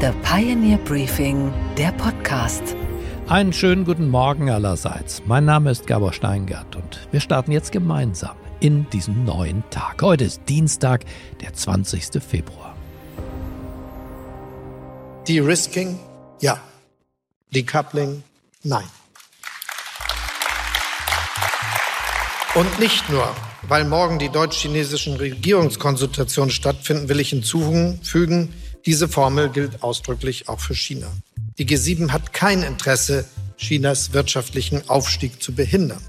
The Pioneer Briefing, der Podcast. Einen schönen guten Morgen allerseits. Mein Name ist Gabor Steingart und wir starten jetzt gemeinsam in diesen neuen Tag. Heute ist Dienstag, der 20. Februar. De-Risking? Ja. Decoupling? Nein. Und nicht nur, weil morgen die deutsch-chinesischen Regierungskonsultationen stattfinden, will ich hinzufügen, diese Formel gilt ausdrücklich auch für China. Die G7 hat kein Interesse, Chinas wirtschaftlichen Aufstieg zu behindern.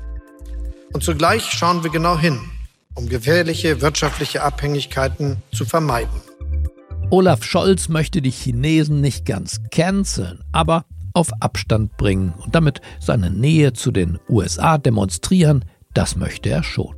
Und zugleich schauen wir genau hin, um gefährliche wirtschaftliche Abhängigkeiten zu vermeiden. Olaf Scholz möchte die Chinesen nicht ganz canceln, aber auf Abstand bringen und damit seine Nähe zu den USA demonstrieren, das möchte er schon.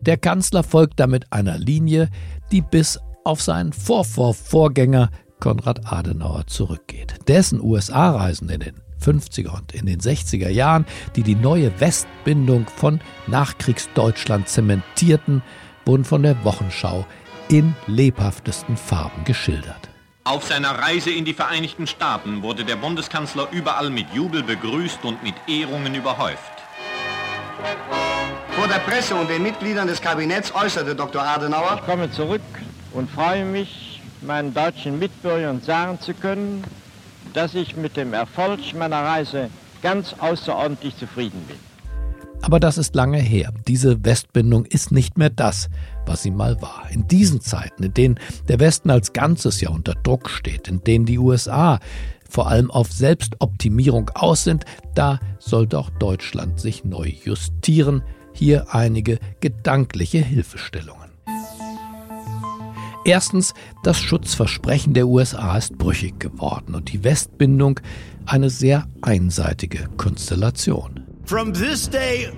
Der Kanzler folgt damit einer Linie, die bis auf seinen Vorvorvorgänger Konrad Adenauer zurückgeht. Dessen USA-Reisen in den 50er und in den 60er Jahren, die die neue Westbindung von Nachkriegsdeutschland zementierten, wurden von der Wochenschau in lebhaftesten Farben geschildert. Auf seiner Reise in die Vereinigten Staaten wurde der Bundeskanzler überall mit Jubel begrüßt und mit Ehrungen überhäuft. Vor der Presse und den Mitgliedern des Kabinetts äußerte Dr. Adenauer, ich komme zurück und freue mich, meinen deutschen Mitbürgern sagen zu können, dass ich mit dem Erfolg meiner Reise ganz außerordentlich zufrieden bin. Aber das ist lange her. Diese Westbindung ist nicht mehr das, was sie mal war. In diesen Zeiten, in denen der Westen als Ganzes ja unter Druck steht, in denen die USA vor allem auf Selbstoptimierung aus sind, da sollte auch Deutschland sich neu justieren. Hier einige gedankliche Hilfestellungen. Erstens, das Schutzversprechen der USA ist brüchig geworden und die Westbindung eine sehr einseitige Konstellation. From this day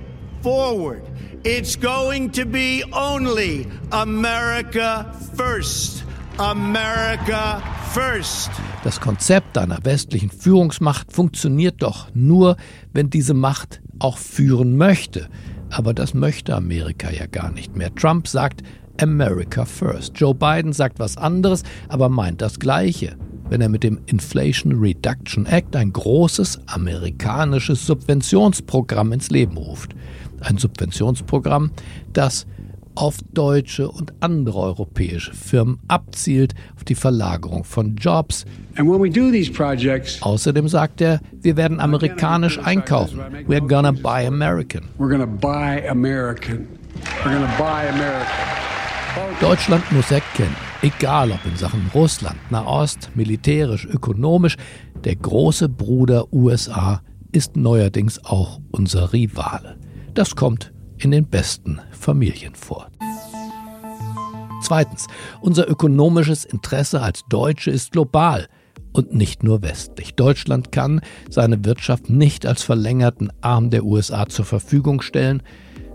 forward, it's going to be only America first. America first. Das Konzept einer westlichen Führungsmacht funktioniert doch nur, wenn diese Macht auch führen möchte. Aber das möchte Amerika ja gar nicht mehr. Trump sagt, America First. Joe Biden sagt was anderes, aber meint das Gleiche, wenn er mit dem Inflation Reduction Act ein großes amerikanisches Subventionsprogramm ins Leben ruft. Ein Subventionsprogramm, das auf deutsche und andere europäische Firmen abzielt, auf die Verlagerung von Jobs. Außerdem sagt er, wir werden amerikanisch einkaufen. We're gonna buy American. We're gonna buy American. We're gonna buy American. Deutschland muss erkennen, egal ob in Sachen Russland, Nahost, militärisch, ökonomisch, der große Bruder USA ist neuerdings auch unser Rivale. Das kommt in den besten Familien vor. Zweitens, unser ökonomisches Interesse als Deutsche ist global und nicht nur westlich. Deutschland kann seine Wirtschaft nicht als verlängerten Arm der USA zur Verfügung stellen,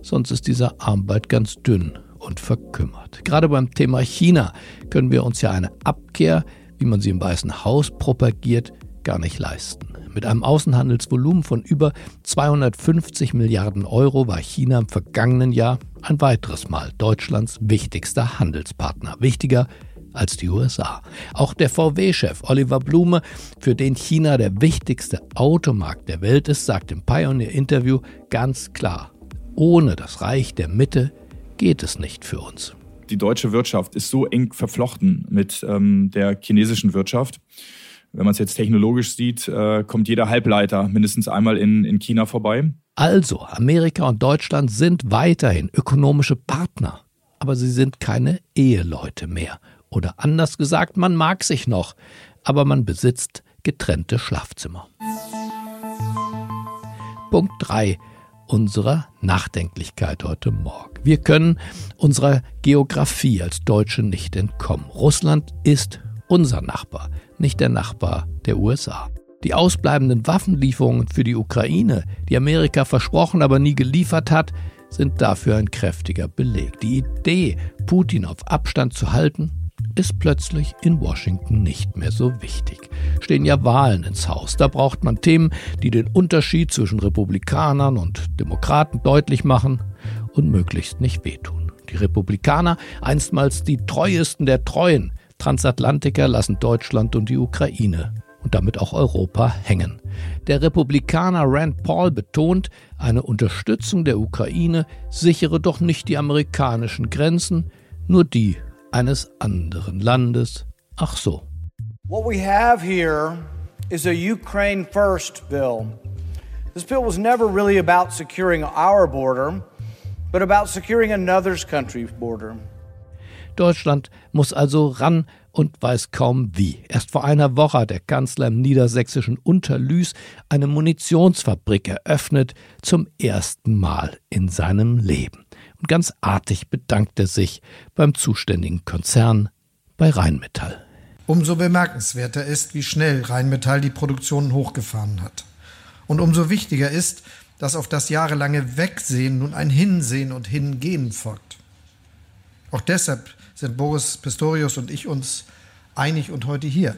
sonst ist dieser Arm bald ganz dünn und verkümmert. Gerade beim Thema China können wir uns ja eine Abkehr, wie man sie im Weißen Haus propagiert, gar nicht leisten. Mit einem Außenhandelsvolumen von über 250 Milliarden Euro war China im vergangenen Jahr ein weiteres Mal Deutschlands wichtigster Handelspartner. Wichtiger als die USA. Auch der VW-Chef Oliver Blume, für den China der wichtigste Automarkt der Welt ist, sagt im Pioneer-Interview ganz klar, ohne das Reich der Mitte geht es nicht für uns. Die deutsche Wirtschaft ist so eng verflochten mit ähm, der chinesischen Wirtschaft. Wenn man es jetzt technologisch sieht, äh, kommt jeder Halbleiter mindestens einmal in, in China vorbei. Also, Amerika und Deutschland sind weiterhin ökonomische Partner, aber sie sind keine Eheleute mehr. Oder anders gesagt, man mag sich noch, aber man besitzt getrennte Schlafzimmer. Punkt 3 unserer Nachdenklichkeit heute Morgen. Wir können unserer Geografie als Deutsche nicht entkommen. Russland ist unser Nachbar, nicht der Nachbar der USA. Die ausbleibenden Waffenlieferungen für die Ukraine, die Amerika versprochen, aber nie geliefert hat, sind dafür ein kräftiger Beleg. Die Idee, Putin auf Abstand zu halten, ist plötzlich in Washington nicht mehr so wichtig. Stehen ja Wahlen ins Haus. Da braucht man Themen, die den Unterschied zwischen Republikanern und Demokraten deutlich machen und möglichst nicht wehtun. Die Republikaner, einstmals die treuesten der Treuen, Transatlantiker lassen Deutschland und die Ukraine und damit auch Europa hängen. Der Republikaner Rand Paul betont, eine Unterstützung der Ukraine sichere doch nicht die amerikanischen Grenzen, nur die eines anderen Landes. Ach so. What we have here is a Ukraine first bill. This bill was never really about securing our border, but about securing another country's border. Deutschland muss also ran und weiß kaum wie. Erst vor einer Woche hat der Kanzler im niedersächsischen Unterlüß eine Munitionsfabrik eröffnet, zum ersten Mal in seinem Leben. Und ganz artig bedankt er sich beim zuständigen Konzern bei Rheinmetall. Umso bemerkenswerter ist, wie schnell Rheinmetall die Produktion hochgefahren hat. Und umso wichtiger ist, dass auf das jahrelange Wegsehen nun ein Hinsehen und Hingehen folgt. Auch deshalb sind Boris Pistorius und ich uns einig und heute hier.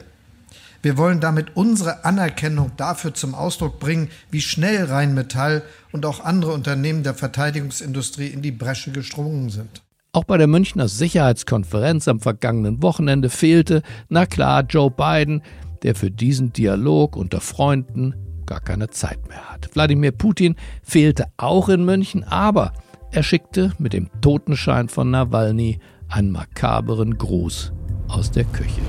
Wir wollen damit unsere Anerkennung dafür zum Ausdruck bringen, wie schnell Rheinmetall und auch andere Unternehmen der Verteidigungsindustrie in die Bresche gesprungen sind. Auch bei der Münchner Sicherheitskonferenz am vergangenen Wochenende fehlte, na klar, Joe Biden, der für diesen Dialog unter Freunden gar keine Zeit mehr hat. Wladimir Putin fehlte auch in München, aber er schickte mit dem Totenschein von Nawalny einen makaberen Gruß aus der Küche.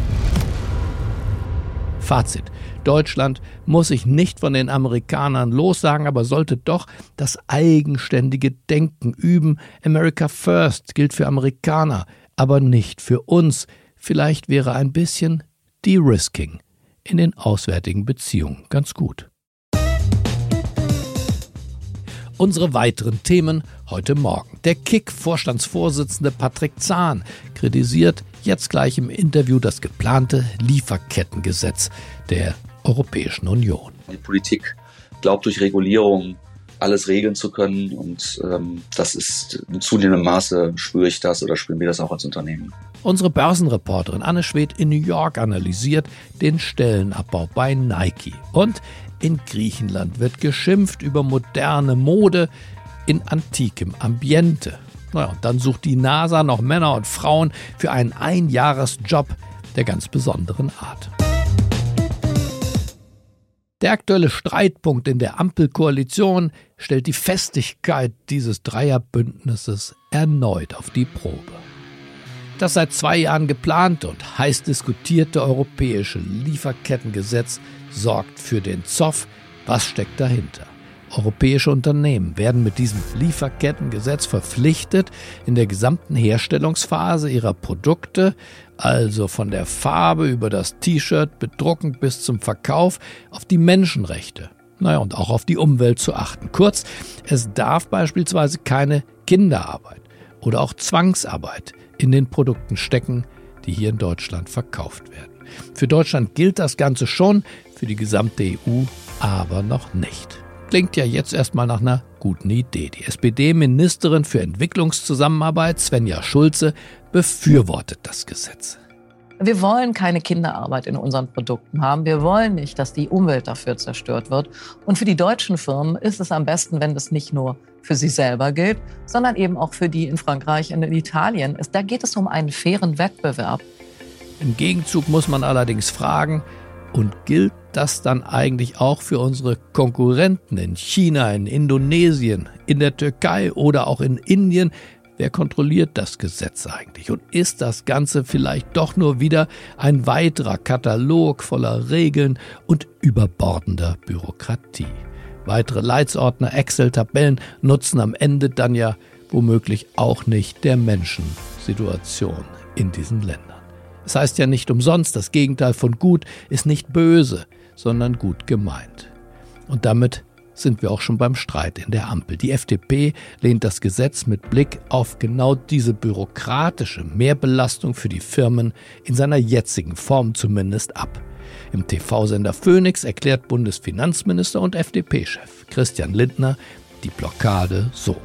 Fazit. Deutschland muss sich nicht von den Amerikanern lossagen, aber sollte doch das eigenständige Denken üben. America First gilt für Amerikaner, aber nicht für uns. Vielleicht wäre ein bisschen De-Risking in den auswärtigen Beziehungen ganz gut. Unsere weiteren Themen heute Morgen. Der Kick-Vorstandsvorsitzende Patrick Zahn kritisiert jetzt gleich im Interview das geplante Lieferkettengesetz der Europäischen Union. Die Politik glaubt durch Regulierung alles regeln zu können und ähm, das ist in zunehmendem Maße spüre ich das oder spüren wir das auch als Unternehmen. Unsere Börsenreporterin Anne Schwedt in New York analysiert den Stellenabbau bei Nike und in Griechenland wird geschimpft über moderne Mode in antikem Ambiente. Naja, dann sucht die NASA noch Männer und Frauen für einen Einjahresjob der ganz besonderen Art. Der aktuelle Streitpunkt in der Ampelkoalition stellt die Festigkeit dieses Dreierbündnisses erneut auf die Probe. Das seit zwei Jahren geplante und heiß diskutierte europäische Lieferkettengesetz sorgt für den Zoff. Was steckt dahinter? Europäische Unternehmen werden mit diesem Lieferkettengesetz verpflichtet, in der gesamten Herstellungsphase ihrer Produkte, also von der Farbe über das T-Shirt, Bedrucken bis zum Verkauf, auf die Menschenrechte, naja, und auch auf die Umwelt zu achten. Kurz, es darf beispielsweise keine Kinderarbeit oder auch Zwangsarbeit in den Produkten stecken, die hier in Deutschland verkauft werden. Für Deutschland gilt das Ganze schon, für die gesamte EU aber noch nicht. Klingt ja jetzt erstmal nach einer guten Idee. Die SPD-Ministerin für Entwicklungszusammenarbeit, Svenja Schulze, befürwortet das Gesetz. Wir wollen keine Kinderarbeit in unseren Produkten haben. Wir wollen nicht, dass die Umwelt dafür zerstört wird. Und für die deutschen Firmen ist es am besten, wenn das nicht nur für sie selber gilt, sondern eben auch für die in Frankreich und in Italien. Da geht es um einen fairen Wettbewerb. Im Gegenzug muss man allerdings fragen, und gilt das dann eigentlich auch für unsere Konkurrenten in China, in Indonesien, in der Türkei oder auch in Indien? Wer kontrolliert das Gesetz eigentlich? Und ist das Ganze vielleicht doch nur wieder ein weiterer Katalog voller Regeln und überbordender Bürokratie? Weitere Leitsordner, Excel-Tabellen nutzen am Ende dann ja womöglich auch nicht der Menschensituation in diesen Ländern. Es heißt ja nicht umsonst, das Gegenteil von gut ist nicht böse, sondern gut gemeint. Und damit sind wir auch schon beim Streit in der Ampel. Die FDP lehnt das Gesetz mit Blick auf genau diese bürokratische Mehrbelastung für die Firmen in seiner jetzigen Form zumindest ab. Im TV-Sender Phoenix erklärt Bundesfinanzminister und FDP-Chef Christian Lindner die Blockade so.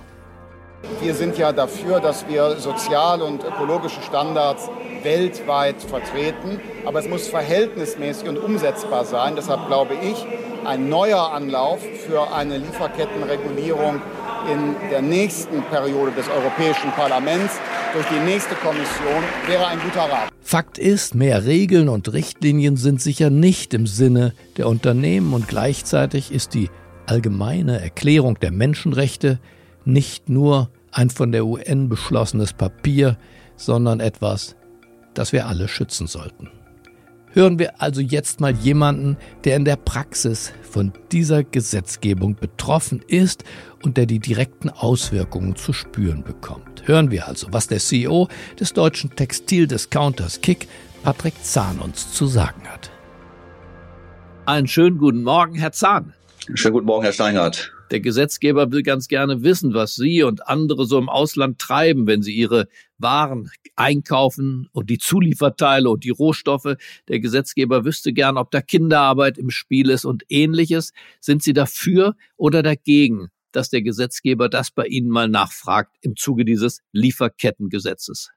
Wir sind ja dafür, dass wir soziale und ökologische Standards weltweit vertreten. Aber es muss verhältnismäßig und umsetzbar sein. Deshalb glaube ich, ein neuer Anlauf für eine Lieferkettenregulierung in der nächsten Periode des Europäischen Parlaments durch die nächste Kommission wäre ein guter Rat. Fakt ist, mehr Regeln und Richtlinien sind sicher nicht im Sinne der Unternehmen und gleichzeitig ist die allgemeine Erklärung der Menschenrechte nicht nur ein von der UN beschlossenes Papier, sondern etwas, das wir alle schützen sollten. Hören wir also jetzt mal jemanden, der in der Praxis von dieser Gesetzgebung betroffen ist und der die direkten Auswirkungen zu spüren bekommt. Hören wir also, was der CEO des deutschen Textildiscounters Kick, Patrick Zahn, uns zu sagen hat. Einen schönen guten Morgen, Herr Zahn. Schönen guten Morgen, Herr Steingart. Der Gesetzgeber will ganz gerne wissen, was Sie und andere so im Ausland treiben, wenn sie ihre Waren einkaufen und die Zulieferteile und die Rohstoffe. Der Gesetzgeber wüsste gern, ob da Kinderarbeit im Spiel ist und ähnliches. Sind Sie dafür oder dagegen, dass der Gesetzgeber das bei Ihnen mal nachfragt im Zuge dieses Lieferkettengesetzes?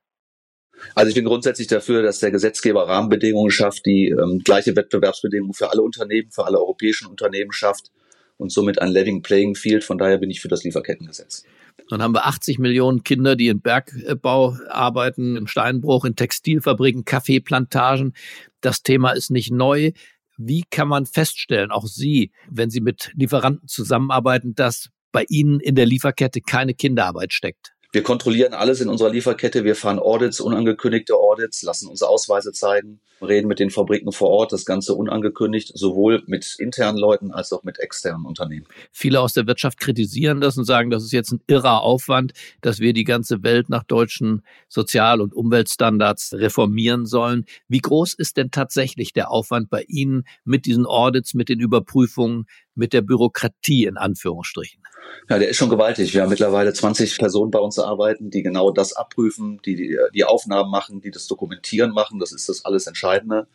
Also ich bin grundsätzlich dafür, dass der Gesetzgeber Rahmenbedingungen schafft, die ähm, gleiche Wettbewerbsbedingungen für alle Unternehmen, für alle europäischen Unternehmen schafft und somit ein Living Playing Field. Von daher bin ich für das Lieferkettengesetz. Dann haben wir 80 Millionen Kinder, die in Bergbau arbeiten, im Steinbruch, in Textilfabriken, Kaffeeplantagen. Das Thema ist nicht neu. Wie kann man feststellen, auch Sie, wenn Sie mit Lieferanten zusammenarbeiten, dass bei Ihnen in der Lieferkette keine Kinderarbeit steckt? Wir kontrollieren alles in unserer Lieferkette. Wir fahren Audits, unangekündigte Audits, lassen uns Ausweise zeigen, reden mit den Fabriken vor Ort, das Ganze unangekündigt, sowohl mit internen Leuten als auch mit externen Unternehmen. Viele aus der Wirtschaft kritisieren das und sagen, das ist jetzt ein irrer Aufwand, dass wir die ganze Welt nach deutschen Sozial- und Umweltstandards reformieren sollen. Wie groß ist denn tatsächlich der Aufwand bei Ihnen mit diesen Audits, mit den Überprüfungen, mit der Bürokratie in Anführungsstrichen? Ja, der ist schon gewaltig. Wir haben mittlerweile 20 Personen bei uns arbeiten, die genau das abprüfen, die, die die Aufnahmen machen, die das Dokumentieren machen. Das ist das alles Entscheidende.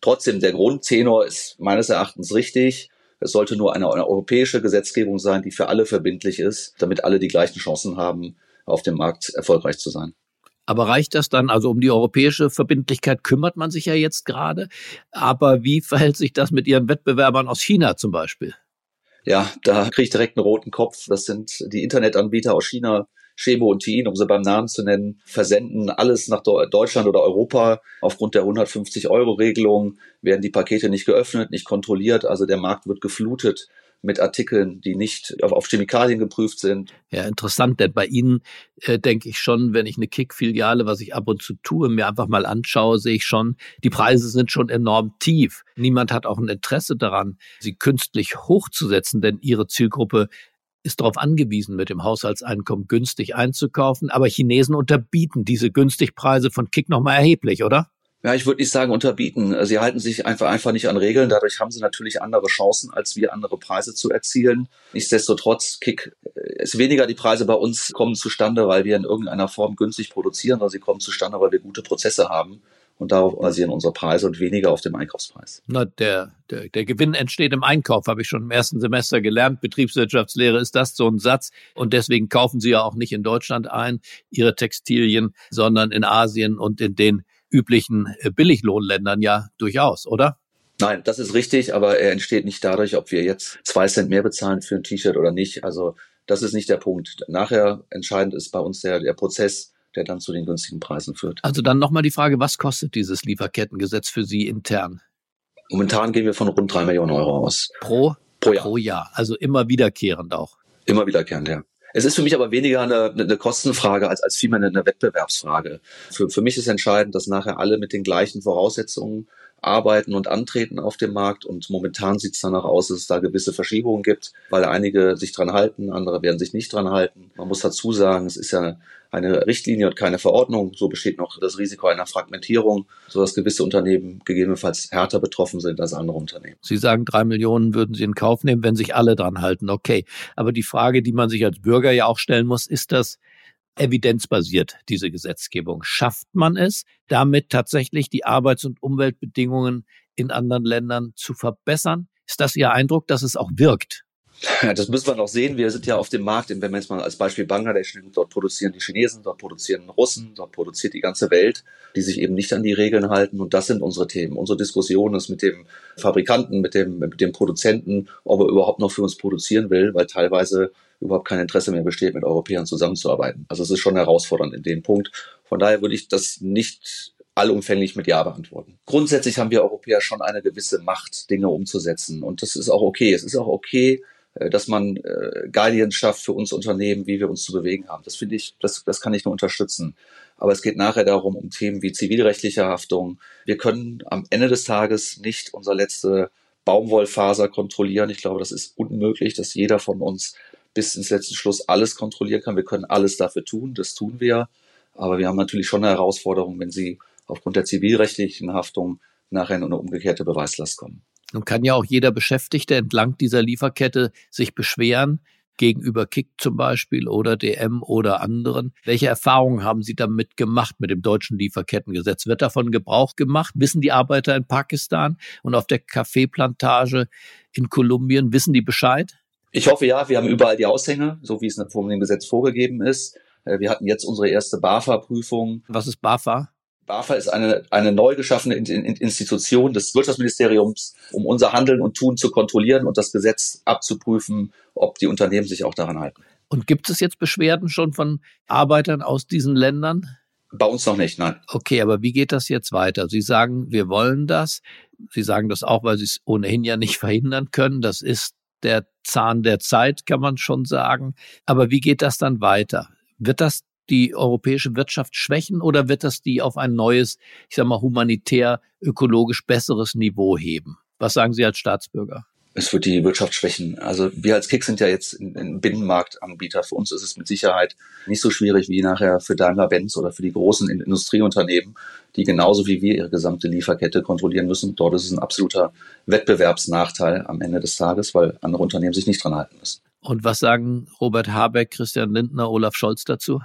Trotzdem, der Grundtenor ist meines Erachtens richtig. Es sollte nur eine, eine europäische Gesetzgebung sein, die für alle verbindlich ist, damit alle die gleichen Chancen haben, auf dem Markt erfolgreich zu sein. Aber reicht das dann? Also um die europäische Verbindlichkeit kümmert man sich ja jetzt gerade. Aber wie verhält sich das mit Ihren Wettbewerbern aus China zum Beispiel? Ja, da kriege ich direkt einen roten Kopf. Das sind die Internetanbieter aus China, Shebo und Tiin, um sie beim Namen zu nennen, versenden alles nach Deutschland oder Europa. Aufgrund der 150-Euro-Regelung werden die Pakete nicht geöffnet, nicht kontrolliert. Also der Markt wird geflutet mit Artikeln, die nicht auf, auf Chemikalien geprüft sind. Ja, interessant, denn bei Ihnen äh, denke ich schon, wenn ich eine Kick-Filiale, was ich ab und zu tue, mir einfach mal anschaue, sehe ich schon, die Preise sind schon enorm tief. Niemand hat auch ein Interesse daran, sie künstlich hochzusetzen, denn ihre Zielgruppe ist darauf angewiesen, mit dem Haushaltseinkommen günstig einzukaufen. Aber Chinesen unterbieten diese Günstigpreise von Kick nochmal erheblich, oder? Ja, ich würde nicht sagen unterbieten. Sie halten sich einfach, einfach nicht an Regeln. Dadurch haben sie natürlich andere Chancen, als wir andere Preise zu erzielen. Nichtsdestotrotz, Kick ist weniger die Preise bei uns kommen zustande, weil wir in irgendeiner Form günstig produzieren, sondern sie kommen zustande, weil wir gute Prozesse haben. Und darauf basieren unsere Preise und weniger auf dem Einkaufspreis. Na, der, der, der Gewinn entsteht im Einkauf, habe ich schon im ersten Semester gelernt. Betriebswirtschaftslehre ist das so ein Satz. Und deswegen kaufen Sie ja auch nicht in Deutschland ein, Ihre Textilien, sondern in Asien und in den üblichen äh, Billiglohnländern ja durchaus, oder? Nein, das ist richtig, aber er entsteht nicht dadurch, ob wir jetzt zwei Cent mehr bezahlen für ein T-Shirt oder nicht. Also das ist nicht der Punkt. Nachher entscheidend ist bei uns der, der Prozess, der dann zu den günstigen Preisen führt. Also dann nochmal die Frage, was kostet dieses Lieferkettengesetz für Sie intern? Momentan gehen wir von rund drei Millionen Euro aus. Pro? Pro Jahr. Pro Jahr. Also immer wiederkehrend auch. Immer wiederkehrend, ja. Es ist für mich aber weniger eine, eine Kostenfrage als, als vielmehr eine Wettbewerbsfrage. Für, für mich ist entscheidend, dass nachher alle mit den gleichen Voraussetzungen arbeiten und antreten auf dem Markt. Und momentan sieht es danach aus, dass es da gewisse Verschiebungen gibt, weil einige sich dran halten, andere werden sich nicht dran halten. Man muss dazu sagen, es ist ja eine Richtlinie und keine Verordnung. So besteht noch das Risiko einer Fragmentierung, sodass gewisse Unternehmen gegebenenfalls härter betroffen sind als andere Unternehmen. Sie sagen, drei Millionen würden Sie in Kauf nehmen, wenn sich alle dran halten. Okay. Aber die Frage, die man sich als Bürger ja auch stellen muss, ist das, evidenzbasiert, diese Gesetzgebung. Schafft man es, damit tatsächlich die Arbeits- und Umweltbedingungen in anderen Ländern zu verbessern? Ist das Ihr Eindruck, dass es auch wirkt? Das müssen wir noch sehen. Wir sind ja auf dem Markt, wenn wir jetzt mal als Beispiel Bangladesch nehmen, dort produzieren die Chinesen, dort produzieren Russen, dort produziert die ganze Welt, die sich eben nicht an die Regeln halten. Und das sind unsere Themen. Unsere Diskussion ist mit dem Fabrikanten, mit dem, mit dem Produzenten, ob er überhaupt noch für uns produzieren will, weil teilweise überhaupt kein Interesse mehr besteht, mit Europäern zusammenzuarbeiten. Also es ist schon herausfordernd in dem Punkt. Von daher würde ich das nicht allumfänglich mit Ja beantworten. Grundsätzlich haben wir Europäer schon eine gewisse Macht, Dinge umzusetzen. Und das ist auch okay. Es ist auch okay, dass man äh, Guidance schafft für uns Unternehmen, wie wir uns zu bewegen haben. Das finde ich, das, das kann ich nur unterstützen. Aber es geht nachher darum, um Themen wie zivilrechtliche Haftung. Wir können am Ende des Tages nicht unsere letzte Baumwollfaser kontrollieren. Ich glaube, das ist unmöglich, dass jeder von uns bis ins letzte Schluss alles kontrollieren kann. Wir können alles dafür tun, das tun wir. Aber wir haben natürlich schon eine Herausforderung, wenn Sie aufgrund der zivilrechtlichen Haftung nachher in eine umgekehrte Beweislast kommen. Nun kann ja auch jeder Beschäftigte entlang dieser Lieferkette sich beschweren, gegenüber Kick zum Beispiel oder DM oder anderen. Welche Erfahrungen haben Sie damit gemacht mit dem deutschen Lieferkettengesetz? Wird davon Gebrauch gemacht? Wissen die Arbeiter in Pakistan und auf der Kaffeeplantage in Kolumbien, wissen die Bescheid? Ich hoffe ja, wir haben überall die Aushänge, so wie es von dem Gesetz vorgegeben ist. Äh, wir hatten jetzt unsere erste BAFA-Prüfung. Was ist BAFA? BAFA ist eine, eine neu geschaffene Institution des Wirtschaftsministeriums, um unser Handeln und Tun zu kontrollieren und das Gesetz abzuprüfen, ob die Unternehmen sich auch daran halten. Und gibt es jetzt Beschwerden schon von Arbeitern aus diesen Ländern? Bei uns noch nicht, nein. Okay, aber wie geht das jetzt weiter? Sie sagen, wir wollen das. Sie sagen das auch, weil Sie es ohnehin ja nicht verhindern können. Das ist der Zahn der Zeit, kann man schon sagen. Aber wie geht das dann weiter? Wird das die europäische Wirtschaft schwächen oder wird das die auf ein neues, ich sag mal, humanitär, ökologisch besseres Niveau heben? Was sagen Sie als Staatsbürger? es wird die Wirtschaft schwächen. Also wir als Kick sind ja jetzt ein Binnenmarktanbieter. Für uns ist es mit Sicherheit nicht so schwierig wie nachher für Daimler-Benz oder für die großen Industrieunternehmen, die genauso wie wir ihre gesamte Lieferkette kontrollieren müssen. Dort ist es ein absoluter Wettbewerbsnachteil am Ende des Tages, weil andere Unternehmen sich nicht dran halten müssen. Und was sagen Robert Habeck, Christian Lindner, Olaf Scholz dazu?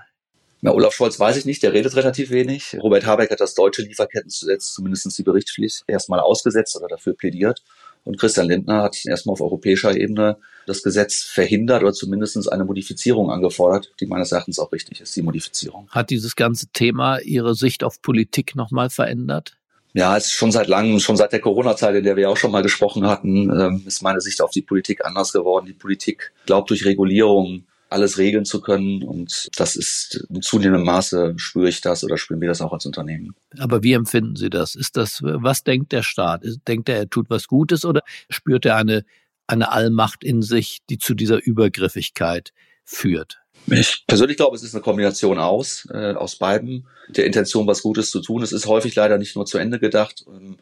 Na, Olaf Scholz weiß ich nicht, der redet relativ wenig. Robert Habeck hat das deutsche Lieferkettengesetz, zumindest die Berichtspflicht, erstmal ausgesetzt oder dafür plädiert. Und Christian Lindner hat erstmal auf europäischer Ebene das Gesetz verhindert oder zumindest eine Modifizierung angefordert, die meines Erachtens auch richtig ist, die Modifizierung. Hat dieses ganze Thema Ihre Sicht auf Politik nochmal verändert? Ja, es ist schon seit langem, schon seit der Corona-Zeit, in der wir auch schon mal gesprochen hatten, ähm, ist meine Sicht auf die Politik anders geworden. Die Politik glaubt durch Regulierung alles regeln zu können. Und das ist in zunehmendem Maße spüre ich das oder spüren wir das auch als Unternehmen. Aber wie empfinden Sie das? Ist das, was denkt der Staat? Denkt er, er tut was Gutes oder spürt er eine, eine Allmacht in sich, die zu dieser Übergriffigkeit führt? Ich persönlich glaube, es ist eine Kombination aus, äh, aus beiden, der Intention, was Gutes zu tun. Es ist häufig leider nicht nur zu Ende gedacht. Ähm,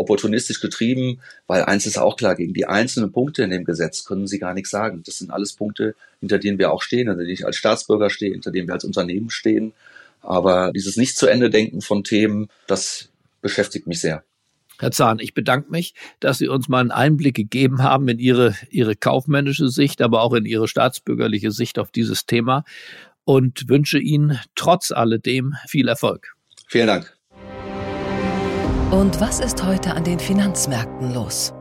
opportunistisch getrieben, weil eins ist auch klar, gegen die einzelnen Punkte in dem Gesetz können Sie gar nichts sagen. Das sind alles Punkte, hinter denen wir auch stehen, hinter denen ich als Staatsbürger stehe, hinter denen wir als Unternehmen stehen. Aber dieses nicht zu Ende denken von Themen, das beschäftigt mich sehr. Herr Zahn, ich bedanke mich, dass Sie uns mal einen Einblick gegeben haben in Ihre, Ihre kaufmännische Sicht, aber auch in Ihre staatsbürgerliche Sicht auf dieses Thema und wünsche Ihnen trotz alledem viel Erfolg. Vielen Dank. Und was ist heute an den Finanzmärkten los?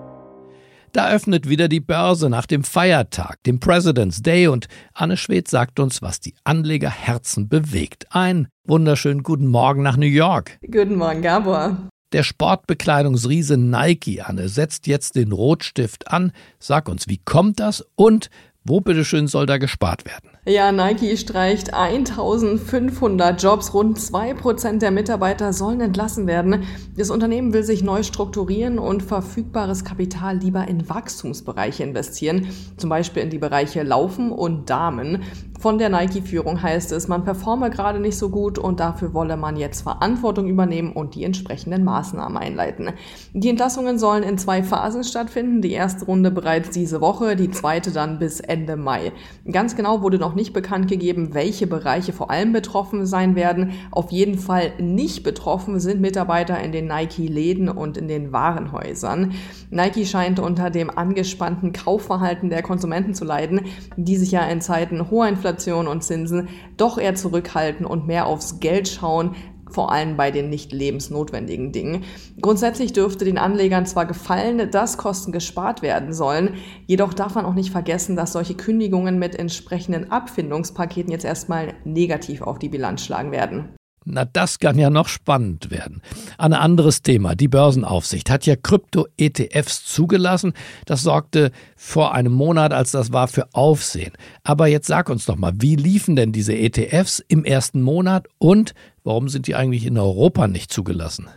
Da öffnet wieder die Börse nach dem Feiertag, dem President's Day und Anne Schwedt sagt uns, was die Anlegerherzen bewegt. Ein wunderschönen guten Morgen nach New York. Guten Morgen, Gabor. Der Sportbekleidungsriese Nike, Anne, setzt jetzt den Rotstift an. Sag uns, wie kommt das und wo bitteschön soll da gespart werden? Ja, Nike streicht 1500 Jobs. Rund 2% der Mitarbeiter sollen entlassen werden. Das Unternehmen will sich neu strukturieren und verfügbares Kapital lieber in Wachstumsbereiche investieren. Zum Beispiel in die Bereiche Laufen und Damen. Von der Nike-Führung heißt es, man performe gerade nicht so gut und dafür wolle man jetzt Verantwortung übernehmen und die entsprechenden Maßnahmen einleiten. Die Entlassungen sollen in zwei Phasen stattfinden. Die erste Runde bereits diese Woche, die zweite dann bis Ende Mai. Ganz genau wurde noch nicht bekannt gegeben, welche Bereiche vor allem betroffen sein werden. Auf jeden Fall nicht betroffen sind Mitarbeiter in den Nike-Läden und in den Warenhäusern. Nike scheint unter dem angespannten Kaufverhalten der Konsumenten zu leiden, die sich ja in Zeiten hoher Inflation und Zinsen doch eher zurückhalten und mehr aufs Geld schauen, vor allem bei den nicht lebensnotwendigen Dingen. Grundsätzlich dürfte den Anlegern zwar gefallen, dass Kosten gespart werden sollen, jedoch darf man auch nicht vergessen, dass solche Kündigungen mit entsprechenden Abfindungspaketen jetzt erstmal negativ auf die Bilanz schlagen werden. Na, das kann ja noch spannend werden. Ein anderes Thema. Die Börsenaufsicht hat ja Krypto-ETFs zugelassen. Das sorgte vor einem Monat, als das war, für Aufsehen. Aber jetzt sag uns doch mal, wie liefen denn diese ETFs im ersten Monat und warum sind die eigentlich in Europa nicht zugelassen?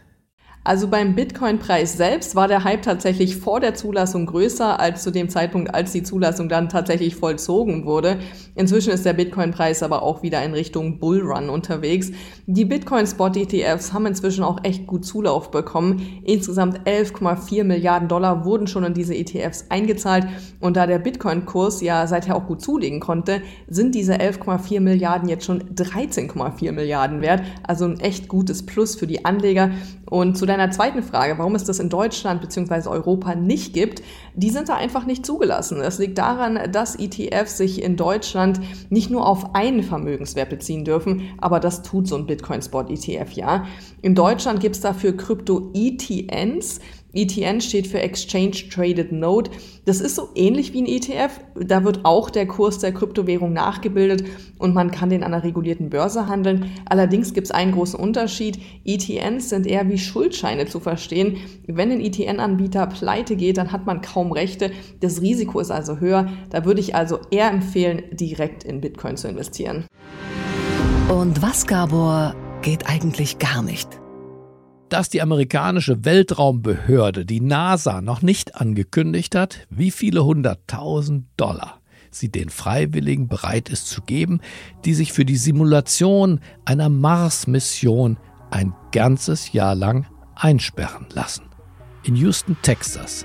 Also beim Bitcoin-Preis selbst war der Hype tatsächlich vor der Zulassung größer als zu dem Zeitpunkt, als die Zulassung dann tatsächlich vollzogen wurde. Inzwischen ist der Bitcoin-Preis aber auch wieder in Richtung Bullrun unterwegs. Die Bitcoin-Spot-ETFs haben inzwischen auch echt gut Zulauf bekommen. Insgesamt 11,4 Milliarden Dollar wurden schon in diese ETFs eingezahlt. Und da der Bitcoin-Kurs ja seither auch gut zulegen konnte, sind diese 11,4 Milliarden jetzt schon 13,4 Milliarden wert. Also ein echt gutes Plus für die Anleger. Und zu deiner zweiten Frage, warum es das in Deutschland bzw. Europa nicht gibt, die sind da einfach nicht zugelassen. Das liegt daran, dass ETFs sich in Deutschland nicht nur auf einen Vermögenswert beziehen dürfen, aber das tut so ein Bitcoin-Spot-ETF ja. In Deutschland gibt es dafür Krypto-ETNs. ETN steht für Exchange Traded Note. Das ist so ähnlich wie ein ETF. Da wird auch der Kurs der Kryptowährung nachgebildet und man kann den an einer regulierten Börse handeln. Allerdings gibt es einen großen Unterschied. ETNs sind eher wie Schuldscheine zu verstehen. Wenn ein ETN-Anbieter pleite geht, dann hat man kaum Rechte. Das Risiko ist also höher. Da würde ich also eher empfehlen, direkt in Bitcoin zu investieren. Und was, Gabor, geht eigentlich gar nicht? Dass die amerikanische Weltraumbehörde, die NASA, noch nicht angekündigt hat, wie viele hunderttausend Dollar sie den Freiwilligen bereit ist zu geben, die sich für die Simulation einer Mars-Mission ein ganzes Jahr lang einsperren lassen. In Houston, Texas,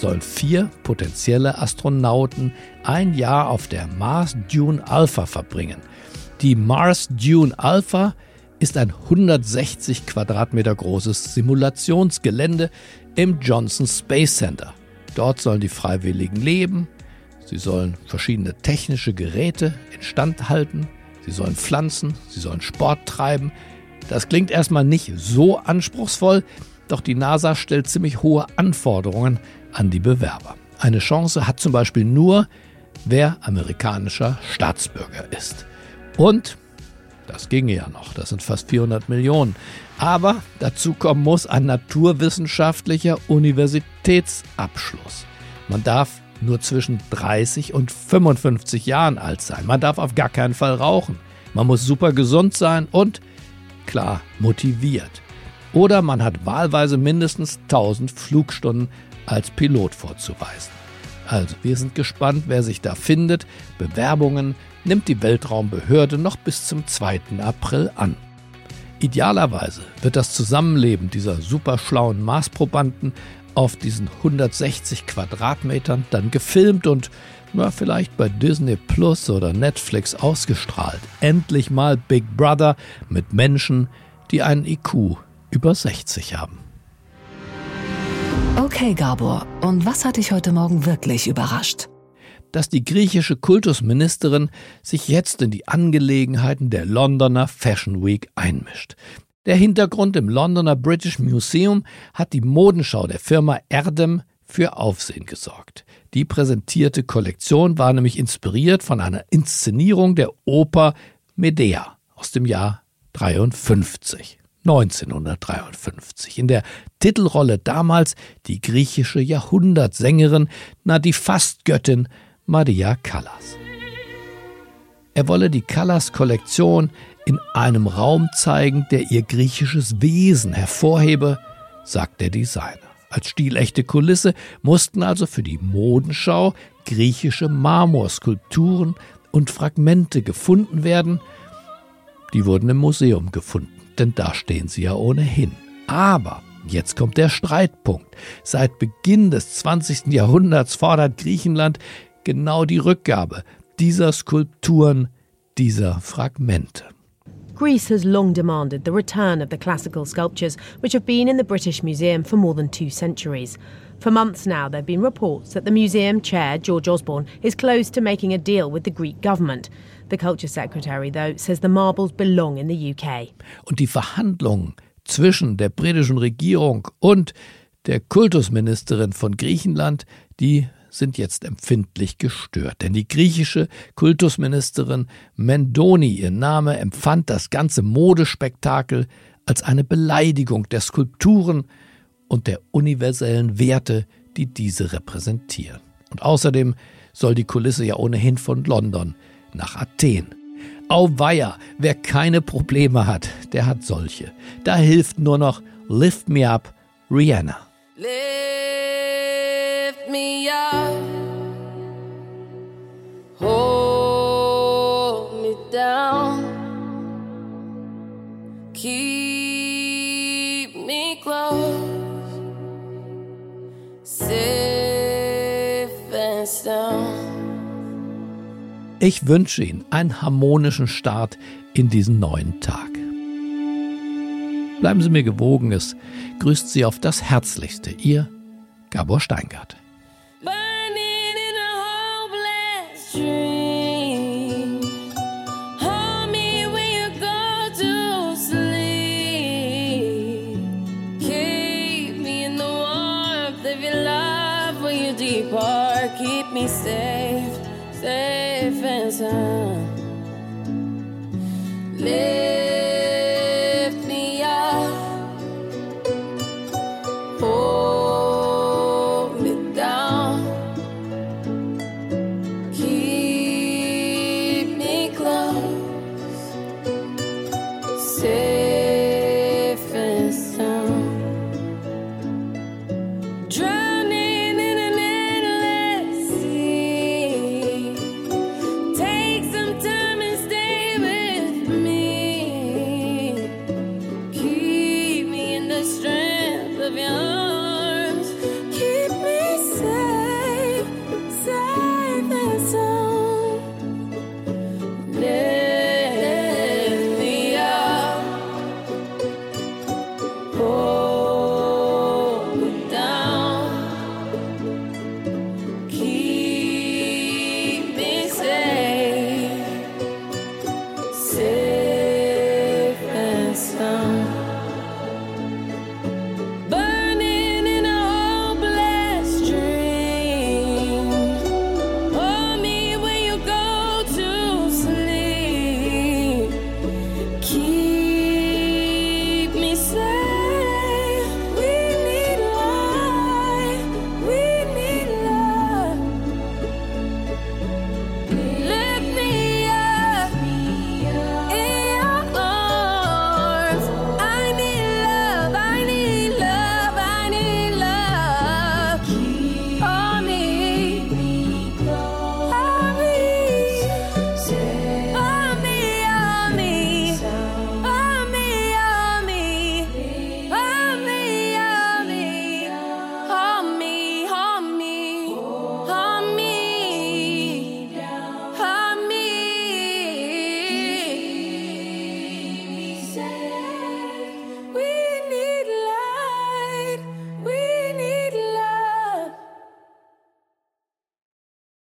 sollen vier potenzielle Astronauten ein Jahr auf der Mars Dune Alpha verbringen. Die Mars Dune Alpha ist ein 160 Quadratmeter großes Simulationsgelände im Johnson Space Center. Dort sollen die Freiwilligen leben, sie sollen verschiedene technische Geräte instand halten, sie sollen pflanzen, sie sollen Sport treiben. Das klingt erstmal nicht so anspruchsvoll, doch die NASA stellt ziemlich hohe Anforderungen an die Bewerber. Eine Chance hat zum Beispiel nur, wer amerikanischer Staatsbürger ist. Und das ginge ja noch, das sind fast 400 Millionen. Aber dazu kommen muss ein naturwissenschaftlicher Universitätsabschluss. Man darf nur zwischen 30 und 55 Jahren alt sein. Man darf auf gar keinen Fall rauchen. Man muss super gesund sein und klar motiviert. Oder man hat wahlweise mindestens 1000 Flugstunden als Pilot vorzuweisen. Also, wir sind gespannt, wer sich da findet. Bewerbungen nimmt die Weltraumbehörde noch bis zum 2. April an. Idealerweise wird das Zusammenleben dieser superschlauen Marsprobanden auf diesen 160 Quadratmetern dann gefilmt und na, vielleicht bei Disney Plus oder Netflix ausgestrahlt. Endlich mal Big Brother mit Menschen, die einen IQ über 60 haben. Okay, Gabor, und was hat dich heute Morgen wirklich überrascht? dass die griechische Kultusministerin sich jetzt in die Angelegenheiten der Londoner Fashion Week einmischt. Der Hintergrund im Londoner British Museum hat die Modenschau der Firma Erdem für Aufsehen gesorgt. Die präsentierte Kollektion war nämlich inspiriert von einer Inszenierung der Oper Medea aus dem Jahr 53. 1953. In der Titelrolle damals die griechische Jahrhundertsängerin, na die Fastgöttin Maria Callas. Er wolle die Callas-Kollektion in einem Raum zeigen, der ihr griechisches Wesen hervorhebe, sagt der Designer. Als stilechte Kulisse mussten also für die Modenschau griechische Marmorskulpturen und Fragmente gefunden werden. Die wurden im Museum gefunden, denn da stehen sie ja ohnehin. Aber Jetzt kommt der Streitpunkt. Seit Beginn des 20. Jahrhunderts fordert Griechenland genau die Rückgabe dieser Skulpturen, dieser Fragmente. Greece has long demanded the return of the classical sculptures, which have been in the British Museum for more than two centuries. For months now, there have been reports that the museum chair, George Osborne, is close to making a deal with the Greek government. The Culture Secretary, though, says the marbles belong in the UK. Und die Verhandlungen zwischen der britischen Regierung und der Kultusministerin von Griechenland, die sind jetzt empfindlich gestört, denn die griechische Kultusministerin Mendoni, ihr Name, empfand das ganze Modespektakel als eine Beleidigung der Skulpturen und der universellen Werte, die diese repräsentieren. Und außerdem soll die Kulisse ja ohnehin von London nach Athen. Auweia, wer keine Probleme hat, der hat solche. Da hilft nur noch Lift Me Up Rihanna. Lift me up. Hold me down. Keep Ich wünsche Ihnen einen harmonischen Start in diesen neuen Tag. Bleiben Sie mir gewogen, es grüßt Sie auf das Herzlichste, Ihr Gabor Steingart. time.